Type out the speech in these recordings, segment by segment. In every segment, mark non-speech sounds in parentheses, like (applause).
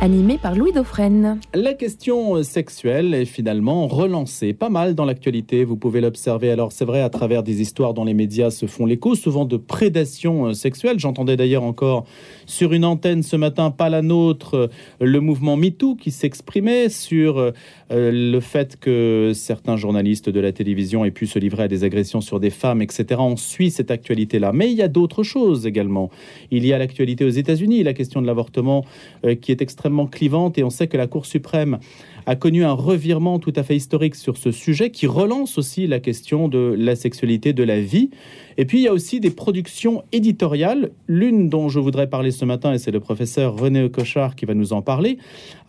animé par Louis Dauphren. La question sexuelle est finalement relancée pas mal dans l'actualité, vous pouvez l'observer. Alors c'est vrai à travers des histoires dont les médias se font l'écho, souvent de prédation sexuelle. J'entendais d'ailleurs encore sur une antenne ce matin, pas la nôtre, le mouvement MeToo qui s'exprimait sur euh, le fait que certains journalistes de la télévision aient pu se livrer à des agressions sur des femmes, etc. On suit cette actualité-là. Mais il y a d'autres choses également. Il y a l'actualité aux États-Unis, la question de l'avortement euh, qui est extrêmement clivante et on sait que la Cour suprême a connu un revirement tout à fait historique sur ce sujet qui relance aussi la question de la sexualité de la vie. Et puis il y a aussi des productions éditoriales, l'une dont je voudrais parler ce matin, et c'est le professeur René Cochard qui va nous en parler,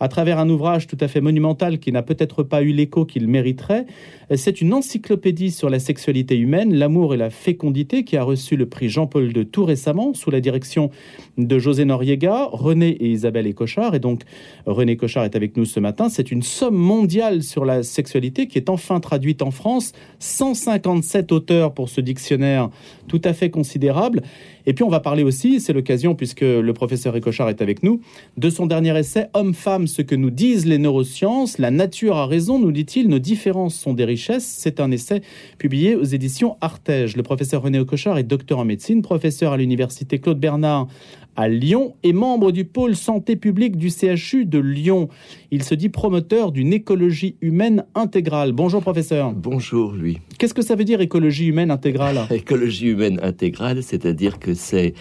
à travers un ouvrage tout à fait monumental qui n'a peut-être pas eu l'écho qu'il mériterait. C'est une encyclopédie sur la sexualité humaine, l'amour et la fécondité, qui a reçu le prix Jean-Paul II tout récemment, sous la direction de José Noriega, René et Isabelle et Cochard. Et donc René Cochard est avec nous ce matin. C'est une somme mondiale sur la sexualité qui est enfin traduite en France. 157 auteurs pour ce dictionnaire tout à fait considérable. Et puis on va parler aussi, c'est l'occasion puisque le professeur Écochard est avec nous, de son dernier essai Homme-femme, ce que nous disent les neurosciences. La nature a raison, nous dit-il, nos différences sont des richesses. C'est un essai publié aux éditions Artege. Le professeur René Écochard est docteur en médecine, professeur à l'université Claude Bernard à Lyon et membre du pôle santé publique du CHU de Lyon. Il se dit promoteur d'une écologie humaine intégrale. Bonjour professeur. Bonjour lui. Qu'est-ce que ça veut dire écologie humaine intégrale? (laughs) Écologie humaine intégrale, c'est-à-dire que c'est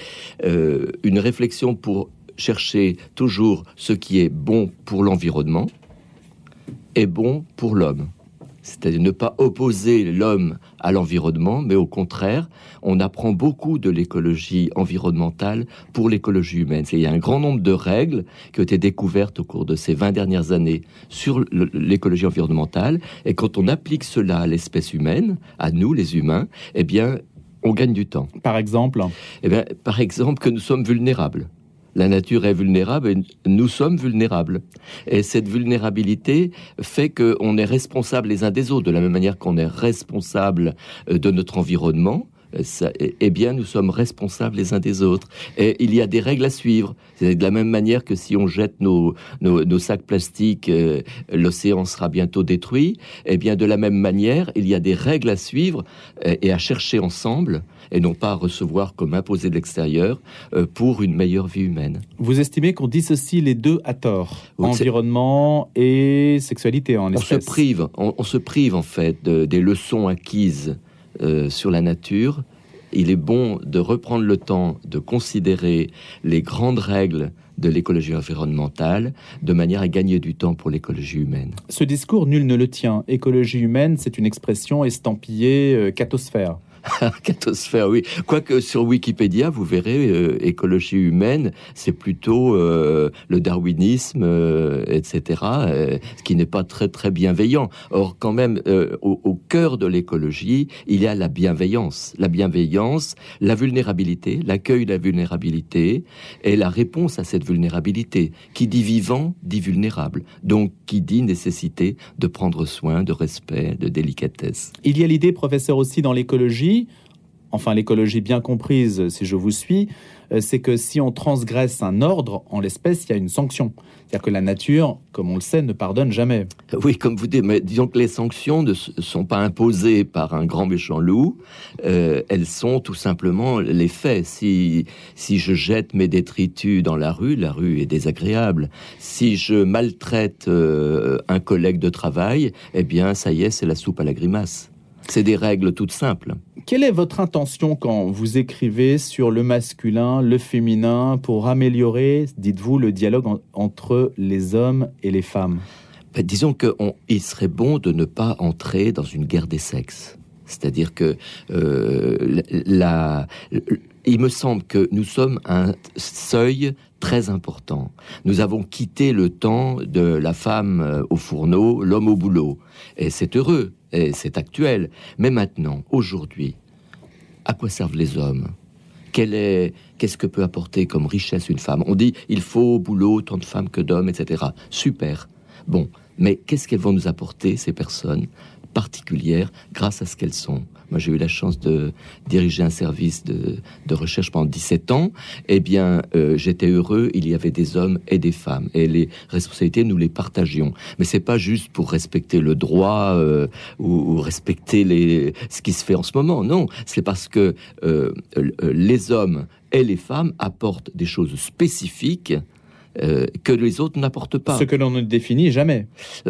euh, une réflexion pour chercher toujours ce qui est bon pour l'environnement et bon pour l'homme c'est-à-dire ne pas opposer l'homme à l'environnement, mais au contraire, on apprend beaucoup de l'écologie environnementale pour l'écologie humaine. Il y a un grand nombre de règles qui ont été découvertes au cours de ces 20 dernières années sur l'écologie environnementale, et quand on applique cela à l'espèce humaine, à nous les humains, eh bien, on gagne du temps. Par exemple? Eh bien, par exemple que nous sommes vulnérables. La nature est vulnérable et nous sommes vulnérables. Et cette vulnérabilité fait qu'on est responsable les uns des autres, de la même manière qu'on est responsable euh, de notre environnement. Ça, eh bien, nous sommes responsables les uns des autres. Et il y a des règles à suivre. C'est de la même manière que si on jette nos, nos, sacs plastiques, euh, l'océan sera bientôt détruit. Eh bien, de la même manière, il y a des règles à suivre euh, et à chercher ensemble et non pas à recevoir comme imposé de l'extérieur euh, pour une meilleure vie humaine. Vous estimez qu'on dissocie les deux à tort, environnement et sexualité en On se prive, on, se prive en fait des leçons acquises euh, sur la nature. Il est bon de reprendre le temps de considérer les grandes règles de l'écologie environnementale de manière à gagner du temps pour l'écologie humaine. Ce discours, nul ne le tient. Écologie humaine, c'est une expression estampillée euh, catosphère. (laughs) Catosphère, oui. Quoique sur Wikipédia, vous verrez, euh, écologie humaine, c'est plutôt euh, le darwinisme, euh, etc., ce qui n'est pas très très bienveillant. Or, quand même, au, au, cœur de l'écologie, il y a la bienveillance. La bienveillance, la vulnérabilité, l'accueil de la vulnérabilité et la réponse à cette vulnérabilité. Qui dit vivant, dit vulnérable. Donc, qui dit nécessité de prendre soin, de respect, de délicatesse. Il y a l'idée, professeur, aussi dans l'écologie, enfin l'écologie bien comprise, si je vous suis, euh, c'est que si on transgresse un ordre, en l'espèce, il y a une sanction. C'est-à-dire que la nature, comme on le sait, ne pardonne jamais. Oui, comme vous dites, mais disons que les sanctions ne sont pas imposées par un grand méchant loup, euh, elles sont tout simplement les faits. Si, si je jette mes détritus dans la rue, la rue est désagréable. Si je maltraite euh, un collègue de travail, eh bien, ça y est, c'est la soupe à la grimace. C'est des règles toutes simples. Quelle est votre intention quand vous écrivez sur le masculin, le féminin, pour améliorer, dites-vous, le dialogue entre les hommes et les femmes? Ben, Disons qu'il serait bon de ne pas entrer dans une guerre des sexes. C'est-à-dire que euh, la, il me semble que nous sommes un seuil très important. Nous avons quitté le temps de la femme euh, au fourneau, l'homme au boulot. Et c'est heureux, et c'est actuel. Mais maintenant, aujourd'hui, à quoi servent les hommes? Est, qu'est-ce que peut apporter comme richesse une femme? On dit il faut au boulot tant de femmes que d'hommes, etc. Super. Bon, mais qu'est-ce qu'elles vont nous apporter ces personnes? Particulières grâce à ce qu'elles sont. Moi, j'ai eu la chance de diriger un service de, recherche pendant 17 ans. Eh bien, euh, j'étais heureux. Il y avait des hommes et des femmes. Et les responsabilités, nous les partagions. Mais c'est pas juste pour respecter le droit euh, ou, respecter les, ce qui se fait en ce moment. Non, c'est parce que euh, les hommes et les femmes apportent des choses spécifiques euh, que les autres n'apportent pas. Ce que l'on ne définit jamais.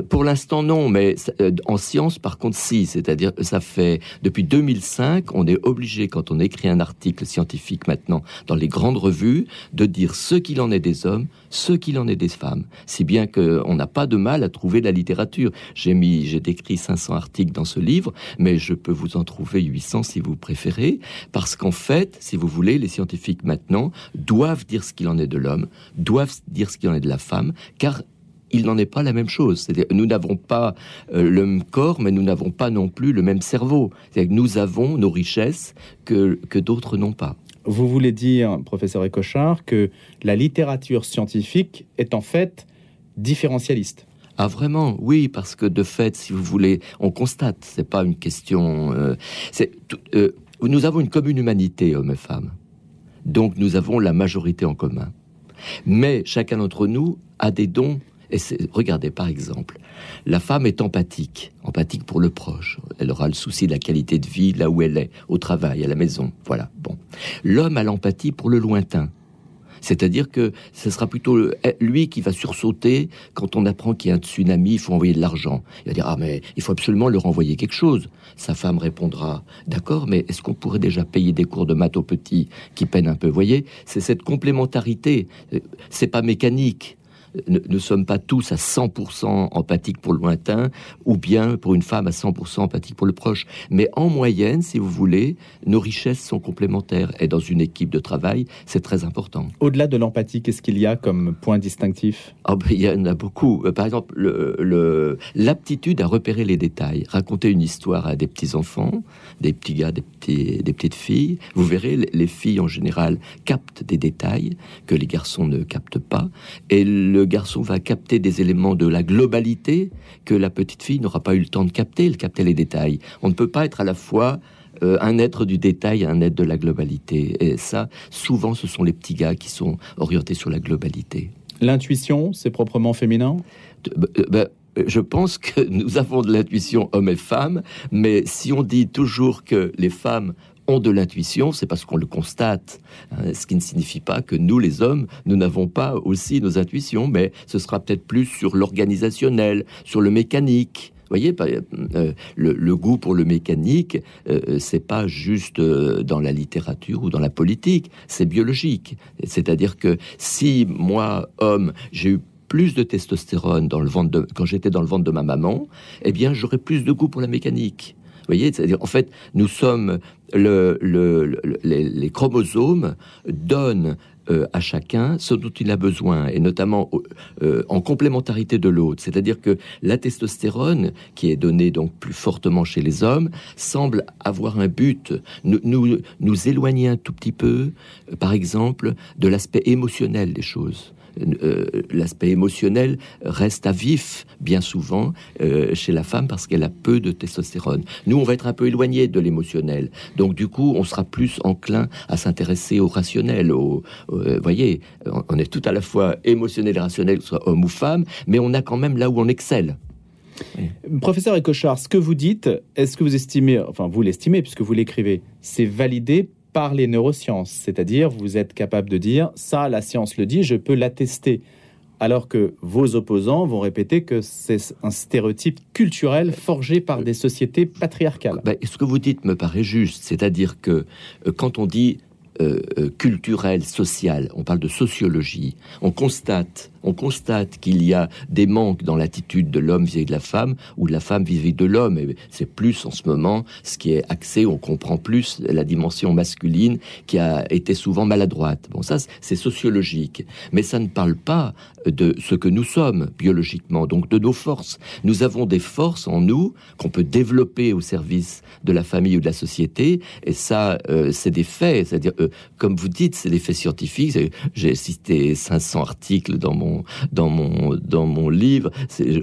Pour l'instant, non, mais euh, en science, par contre, si. C'est-à-dire, ça fait depuis 2005, on est obligé, quand on écrit un article scientifique maintenant dans les grandes revues, de dire ce qu'il en est des hommes, ce qu'il en est des femmes. Si bien qu'on n'a pas de mal à trouver la littérature. J'ai mis, j'ai décrit 500 articles dans ce livre, mais je peux vous en trouver 800 si vous préférez, parce qu'en fait, si vous voulez, les scientifiques maintenant doivent dire ce qu'il en est de l'homme, doivent dire ce qu'il en est de la femme, car il n'en est pas la même chose. nous n'avons pas euh, le même corps, mais nous n'avons pas non plus le même cerveau. Nous avons nos richesses que, que d'autres n'ont pas. Vous voulez dire, professeur Ecochard, que la littérature scientifique est en fait différentialiste ah vraiment, oui, parce que de fait, si vous voulez, on constate, c'est pas une question. Euh, euh, nous avons une commune humanité, hommes et femmes, donc nous avons la majorité en commun. Mais chacun d'entre nous a des dons. Et regardez, par exemple, la femme est empathique, empathique pour le proche. Elle aura le souci de la qualité de vie là où elle est, au travail, à la maison. Voilà. Bon. L'homme a l'empathie pour le lointain. C'est-à-dire que ce sera plutôt eh, lui qui va sursauter quand on apprend qu'il y a un tsunami, il faut envoyer de l'argent. Il va dire ah mais il faut absolument leur envoyer quelque chose. Sa femme répondra d'accord, mais est-ce qu'on pourrait déjà payer des cours de maths aux petits qui peinent un peu Vous voyez, c'est cette complémentarité. C'est pas mécanique ne, ne, sommes pas tous à 100% empathiques pour le lointain, ou bien pour une femme à 100% empathique pour le proche. Mais en moyenne, si vous voulez, nos richesses sont complémentaires. Et dans une équipe de travail, c'est très important. Au-delà de l'empathie, qu'est-ce qu'il y a comme point distinctif? Oh ben, Il y en a beaucoup. Euh, par exemple, l'aptitude à repérer les détails. Raconter une histoire à des petits-enfants, des petits gars, des, petits, des petites filles. Vous verrez, les filles en général captent des détails que les garçons ne captent pas. Et le le garçon va capter des éléments de la globalité que la petite fille n'aura pas eu le temps de capter, de capter les détails. On ne peut pas être à la fois euh, un être du détail, un être de la globalité. Et ça, souvent, ce sont les petits gars qui sont orientés sur la globalité. L'intuition, c'est proprement féminin? Bah, euh, bah, je pense que (laughs) nous avons de l'intuition hommes et femmes, mais si on dit toujours que les femmes de l'intuition, c'est parce qu'on le constate. Hein, ce qui ne signifie pas que nous, les hommes, nous n'avons pas aussi nos intuitions, mais ce sera peut-être plus sur l'organisationnel, sur le mécanique. Voyez, euh, le, goût pour le mécanique, euh, c'est pas juste euh, dans la littérature ou dans la politique, c'est biologique. C'est-à-dire que si moi, homme, j'ai eu plus de testostérone dans le ventre de, quand j'étais dans le ventre de ma maman, eh bien, j'aurais plus de goût pour la mécanique. Voyez, c'est-à-dire, en fait, nous sommes le, les, chromosomes donnent euh, à chacun ce dont il a besoin, et notamment euh, en complémentarité de l'autre. C'est-à-dire que la testostérone, qui est donnée donc plus fortement chez les hommes, semble avoir un but, nous, nous, nous éloigner un tout petit peu, par exemple, de l'aspect émotionnel des choses. Euh, l'aspect émotionnel reste à vif bien souvent euh, chez la femme parce qu'elle a peu de testostérone. Nous, on va être un peu éloigné de l'émotionnel. Donc, du coup, on sera plus enclin à s'intéresser au rationnel. Au, euh, voyez, on est tout à la fois émotionnel et rationnel, soit homme ou femme, mais on a quand même là où on excelle. Professeur Ecochard, ce que vous dites, est-ce que vous estimez, enfin vous l'estimez puisque vous l'écrivez, c'est validé par les neurosciences, c'est-à-dire vous êtes capable de dire ça, la science le dit, je peux l'attester. Alors que vos opposants vont répéter que c'est un stéréotype culturel forgé par des sociétés patriarcales. Ben, ce que vous dites me paraît juste, c'est-à-dire que euh, quand on dit euh, euh, culturel, social, on parle de sociologie, on constate on constate qu'il y a des manques dans l'attitude de l'homme vis-à-vis de la femme ou de la femme vis-à-vis de l'homme. Et c'est plus en ce moment ce qui est axé, on comprend plus la dimension masculine qui a été souvent maladroite. Bon, ça, c'est sociologique. Mais ça ne parle pas de ce que nous sommes biologiquement, donc de nos forces. Nous avons des forces en nous qu'on peut développer au service de la famille ou de la société. Et ça, euh, c'est des faits. C'est-à-dire, euh, comme vous dites, c'est des faits scientifiques. J'ai cité 500 articles dans mon mon, dans mon, dans mon livre,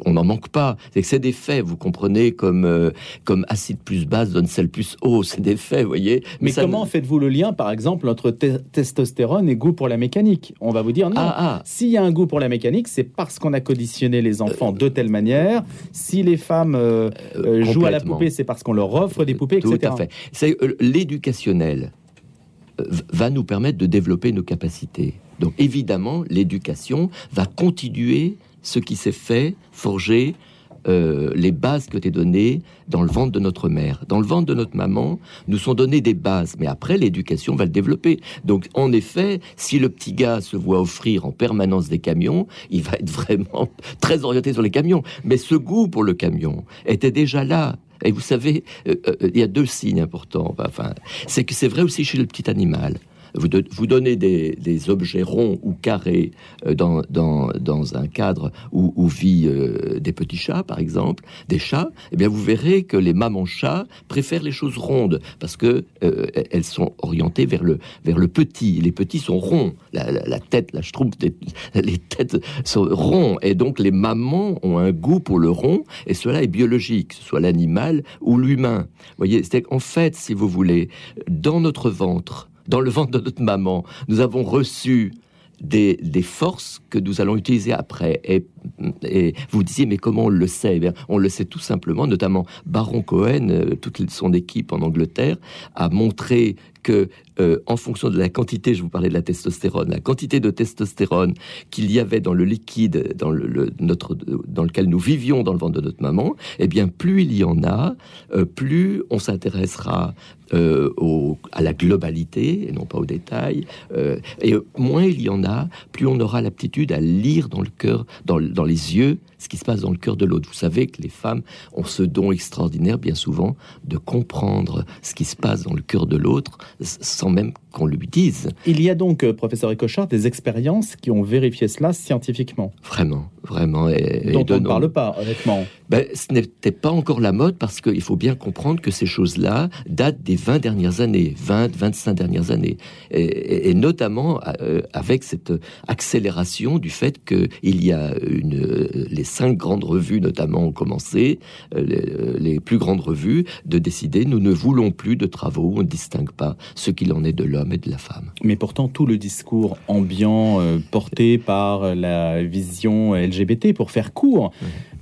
on n'en manque pas. C'est que c'est des faits, vous comprenez, comme, euh, comme acide plus base donne sel plus eau, c'est des faits, vous voyez. Mais, comment faites-vous le lien, par exemple, entre testostérone et goût pour la mécanique? On va vous dire non. Ah, ah. S'il y a un goût pour la mécanique, c'est parce qu'on a conditionné les enfants de telle manière. Si les femmes euh, euh, jouent à la poupée, c'est parce qu'on leur offre des poupées, etc. Tout à fait. C'est l'éducationnel va nous permettre de développer nos capacités. Donc évidemment, l'éducation va continuer ce qui s'est fait, forger euh, les bases que tu données dans le ventre de notre mère. Dans le ventre de notre maman, nous sont données des bases, mais après, l'éducation va le développer. Donc, en effet, si le petit gars se voit offrir en permanence des camions, il va être (laughs) vraiment très orienté sur les camions. Mais ce goût pour le camion était déjà là. Et vous savez, euh, euh, il y a deux signes importants. Enfin, c'est que c'est vrai aussi chez le petit animal vous, donnez des, objets ronds ou carrés euh, dans, un cadre où, où vit euh, des petits chats, par exemple, des chats, eh bien vous verrez que les mamans chats préfèrent les choses rondes parce que euh, elles sont orientées vers le, vers le petit. Les petits sont ronds. La, tête, la trouve (laughs) les têtes sont ronds. Et donc les mamans ont un goût pour le rond et cela est biologique, que ce soit l'animal ou l'humain. Vous voyez, c'est qu'en fait, si vous voulez, dans notre ventre, dans le ventre de notre maman, nous avons reçu des, forces que nous allons utiliser après. Et, vous disiez, mais comment on le sait? Eh On le sait tout simplement, notamment Baron Cohen, euh, toute son équipe en Angleterre, a montré euh, en fonction de la quantité, je vous parlais de la testostérone, la quantité de testostérone qu'il y avait dans le liquide dans, le, notre, dans lequel nous vivions dans le ventre de notre maman, eh bien, plus il y en a, euh, plus on s'intéressera euh, à la globalité et non pas aux détails. et moins il y en a, plus on aura l'aptitude à lire dans le cœur, dans les yeux, ce qui se passe dans le cœur de l'autre. Vous savez que les femmes ont ce don extraordinaire, bien souvent, de comprendre ce qui se passe dans le cœur de l'autre sans même qu'on lui dise. Il y a donc, euh, professeur Ecochard, des expériences qui ont vérifié cela scientifiquement. Vraiment, vraiment. Et, dont on ne parle pas, honnêtement. Ben, ce n'était pas encore la mode parce qu'il faut bien comprendre que ces choses-là datent des 20 dernières années, 20, 25 dernières années. Et, notamment euh, avec cette accélération du fait qu'il y a une, les cinq grandes revues, notamment, ont commencé, euh, les, les plus grandes revues, de décider nous ne voulons plus de travaux où on ne distingue pas ce qu'il en est de l'homme et de la femme. Mais pourtant, tout le discours ambiant euh, porté par la vision LGBT, pour faire court,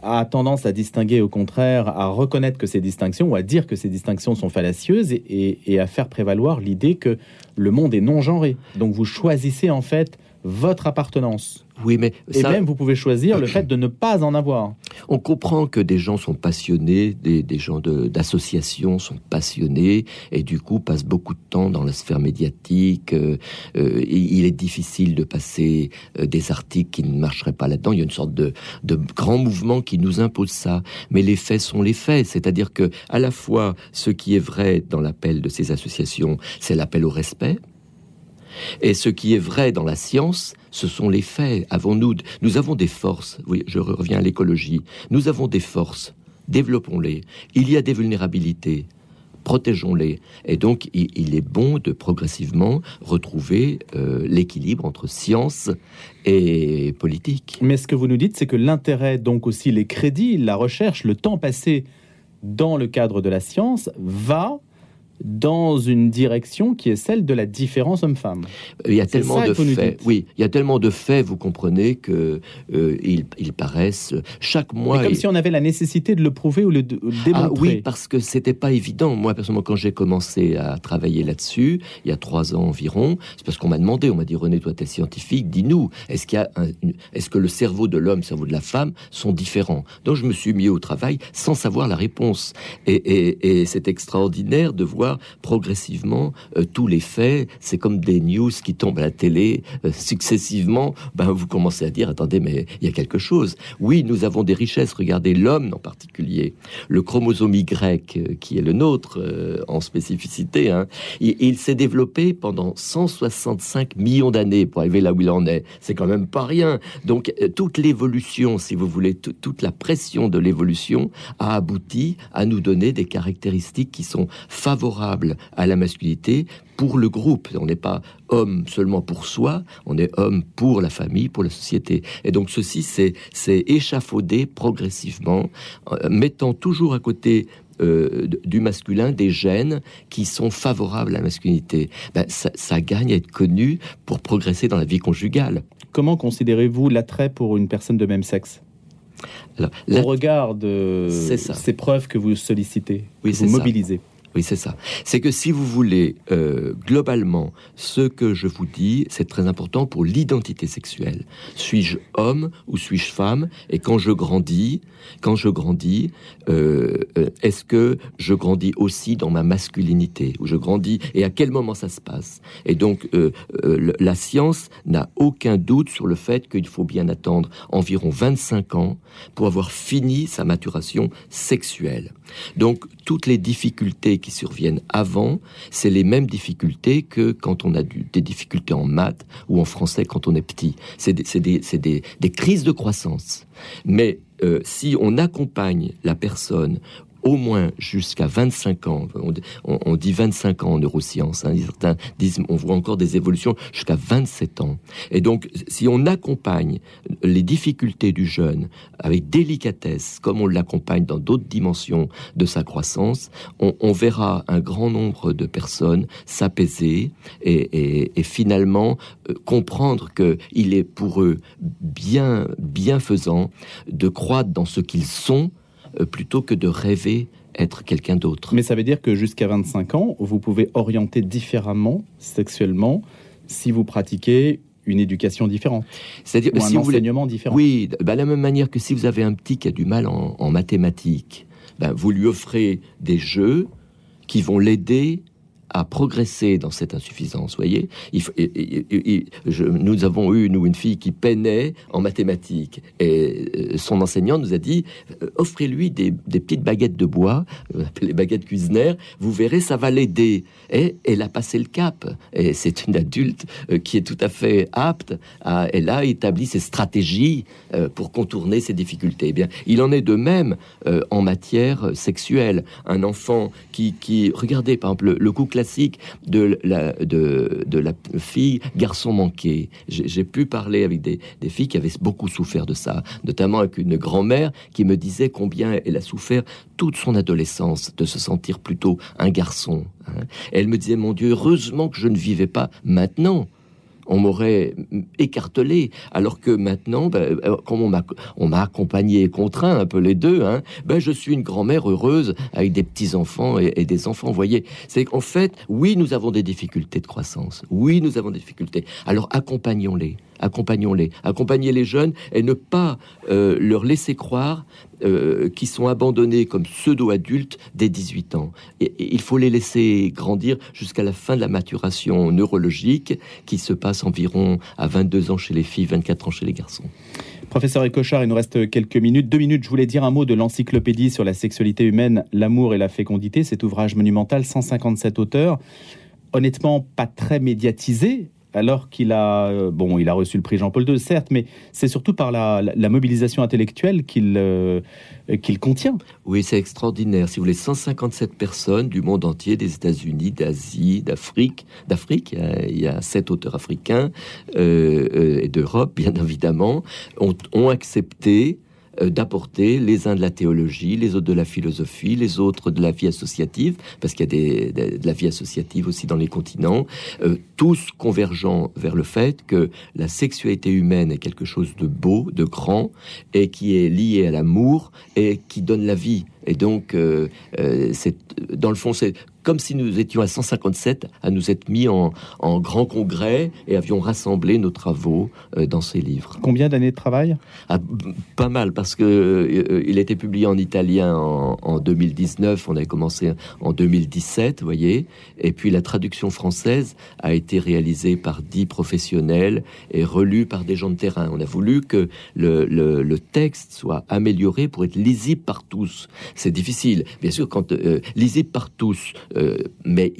a tendance à distinguer, au contraire, à reconnaître que ces distinctions, ou à dire que ces distinctions sont fallacieuses, et, et à faire prévaloir l'idée que le monde est non genré. Donc vous choisissez en fait votre appartenance. Oui, mais et même vous pouvez choisir le fait de ne pas en avoir. On comprend que des gens sont passionnés, des, des gens d'associations sont passionnés et du coup passent beaucoup de temps dans la sphère médiatique. Euh, euh, il est difficile de passer euh, des articles qui ne marcheraient pas là-dedans. Il y a une sorte de, de grand mouvement qui nous impose ça. Mais les faits sont les faits, c'est-à-dire que à la fois ce qui est vrai dans l'appel de ces associations, c'est l'appel au respect et ce qui est vrai dans la science, ce sont les faits. Avons-nous, nous avons des forces. Je reviens à l'écologie. Nous avons des forces. Développons-les. Il y a des vulnérabilités. Protégeons-les. Et donc, il, est bon de progressivement retrouver euh, l'équilibre entre science et politique. Mais ce que vous nous dites, c'est que l'intérêt, donc aussi les crédits, la recherche, le temps passé dans le cadre de la science va dans une direction qui est celle de la différence homme-femme. Il y a tellement de faits. Oui, il y a tellement de faits, vous comprenez que euh, ils, paraissent chaque mois. comme si on avait la nécessité de le prouver ou le, de, démontrer. Ah oui, parce que c'était pas évident. Moi, personnellement, quand j'ai commencé à travailler là-dessus, il y a trois ans environ, c'est parce qu'on m'a demandé, on m'a dit René, toi, tu es scientifique, dis-nous, est-ce qu'il y a, est-ce que le cerveau de l'homme, le cerveau de la femme sont différents? Donc je me suis mis au travail sans savoir la réponse. Et, et c'est extraordinaire de voir progressivement euh, tous les faits. C'est comme des news qui tombent à la télé euh, successivement. Ben, vous commencez à dire, attendez, mais il y a quelque chose. Oui, nous avons des richesses. Regardez l'homme en particulier. Le chromosome Y, euh, qui est le nôtre en spécificité, hein, il, s'est développé pendant 165 millions d'années pour arriver là où il en est. C'est quand même pas rien. Donc, toute l'évolution, si vous voulez, toute la pression de l'évolution a abouti à nous donner des caractéristiques qui sont favorables favorable à la masculinité pour le groupe. On n'est pas homme seulement pour soi, on est homme pour la famille, pour la société. Et donc ceci, c'est échafaudé progressivement, euh, mettant toujours à côté euh, du masculin des gènes qui sont favorables à la masculinité. Ben, ça, gagne à être connu pour progresser dans la vie conjugale. Comment considérez-vous l'attrait pour une personne de même sexe? Alors, Au regard de ces preuves que vous sollicitez, oui, vous mobilisez. Oui, c'est ça. C'est que si vous voulez, euh, globalement, ce que je vous dis, c'est très important pour l'identité sexuelle. Suis-je homme ou suis-je femme? Et quand je grandis, quand je grandis, euh, euh, est-ce que je grandis aussi dans ma masculinité? Ou je grandis Et à quel moment ça se passe? Et donc, la science n'a aucun doute sur le fait qu'il faut bien attendre environ 25 ans pour avoir fini sa maturation sexuelle. Donc, toutes les difficultés qui surviennent avant, c'est les mêmes difficultés que quand on a des difficultés en maths ou en français quand on est petit. C'est des, crises de croissance. Mais euh, si on accompagne la personne au moins jusqu'à 25 ans. On, dit 25 ans en neurosciences. Hein, certains disent, on voit encore des évolutions jusqu'à 27 ans. Et donc, si on accompagne les difficultés du jeune avec délicatesse, comme on l'accompagne dans d'autres dimensions de sa croissance, on, verra un grand nombre de personnes s'apaiser et, finalement euh, comprendre que il est pour eux bien bienfaisant de croître dans ce qu'ils sont plutôt que de rêver être quelqu'un d'autre. Mais ça veut dire que jusqu'à 25 ans, vous pouvez orienter différemment sexuellement si vous pratiquez une éducation différente. C'est-à-dire un si enseignement différent. Oui, de la même manière que si vous avez un petit qui a du mal en, mathématiques, ben, vous lui offrez des jeux qui vont l'aider à progresser dans cette insuffisance. Voyez, nous avons eu nous une fille qui peinait en mathématiques et euh, son enseignant nous a dit euh, offrez-lui des, petites baguettes de bois, euh, les baguettes cuisinaires, vous verrez ça va l'aider. Et elle a passé le cap. Et c'est une adulte qui est tout à fait apte. À, elle a établi ses stratégies pour contourner ses difficultés. Eh bien, il en est de même en matière sexuelle. Un enfant qui, qui regardez par exemple le, le coup de la, fille garçon manqué. J'ai pu parler avec des, des, filles qui avaient beaucoup souffert de ça, notamment avec une grand-mère qui me disait combien elle a souffert toute son adolescence de se sentir plutôt un garçon. Hein. Elle me disait, mon Dieu, heureusement que je ne vivais pas maintenant on m'aurait écartelé. Alors que maintenant, ben, euh, comme on m'a accompagné et contraint un peu les deux, hein, ben, je suis une grand-mère heureuse avec des petits-enfants et, des enfants. Vous voyez, c'est qu'en fait, oui, nous avons des difficultés de croissance. Oui, nous avons des difficultés. Alors accompagnons-les accompagnons-les, accompagner les jeunes et ne pas euh, leur laisser croire euh, qu'ils sont abandonnés comme pseudo-adultes dès 18 ans. Il faut les laisser grandir jusqu'à la fin de la maturation neurologique qui se passe environ à 22 ans chez les filles, 24 ans chez les garçons. Professeur Ecochard, il nous reste quelques minutes. Deux minutes, je voulais dire un mot de l'encyclopédie sur la sexualité humaine, l'amour et la fécondité, cet ouvrage monumental, 157 auteurs honnêtement pas très médiatisé, alors qu'il a, euh, bon, il a reçu le prix Jean-Paul II, certes, mais c'est surtout par la, mobilisation intellectuelle qu'il euh, qu'il contient. Oui, c'est extraordinaire. Si vous voulez, 157 personnes du monde entier, des États-Unis, d'Asie, d'Afrique, d'Afrique, il y a sept auteurs africains euh, et d'Europe, bien (laughs) évidemment, ont, accepté d'apporter les uns de la théologie, les autres de la philosophie, les autres de la vie associative, parce qu'il y a de la vie associative aussi dans les continents, euh, tous convergeant vers le fait que la sexualité humaine est quelque chose de beau, de grand, et qui est lié à l'amour et qui donne la vie. Et donc, euh, c'est dans le fond, c'est comme si nous étions à 157 à nous être mis en, grand congrès et avions rassemblé nos travaux euh, dans ces livres. Combien d'années de travail? Ah, Pas mal, parce que euh, il a été publié en italien en, 2019, on avait commencé en 2017, vous voyez, et puis la traduction française a été réalisée par dix professionnels et relue par des gens de terrain. On a voulu que le, texte soit amélioré pour être lisible par tous. C'est difficile, bien sûr, quand euh, lisible par tous, mais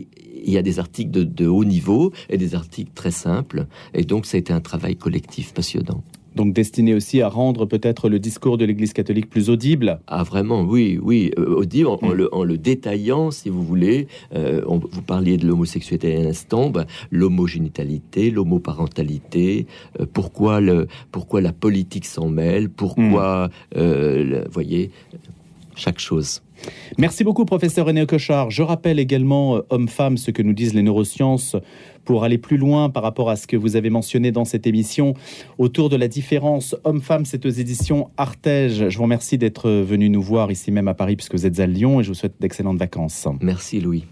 il y a des articles de, de, haut niveau et des articles très simples. Et donc, ça a été un travail collectif passionnant. Donc destiné aussi à rendre peut-être le discours de l'Église catholique plus audible. Ah vraiment, oui, oui, euh, audible en, mm. le, détaillant, si vous voulez. Euh, vous parliez de l'homosexualité à l'instant, ben, l'homogénitalité, l'homoparentalité, euh, pourquoi, le, pourquoi la politique s'en mêle, pourquoi, mm. voyez, chaque chose. Merci beaucoup, professeur René Cochard. Je rappelle également, homme-femme, ce que nous disent les neurosciences pour aller plus loin par rapport à ce que vous avez mentionné dans cette émission autour de la différence homme-femme. C'est aux éditions Artege. Je vous remercie d'être venu nous voir ici même à Paris puisque vous êtes à Lyon et je vous souhaite d'excellentes vacances. Merci Louis.